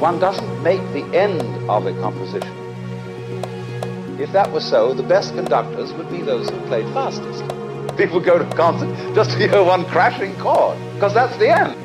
one doesn't make the end of a composition. If that were so, the best conductors would be those who played fastest. People go to concert just to hear one crashing chord, because that's the end.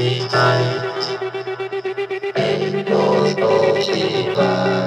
Behind, all the time.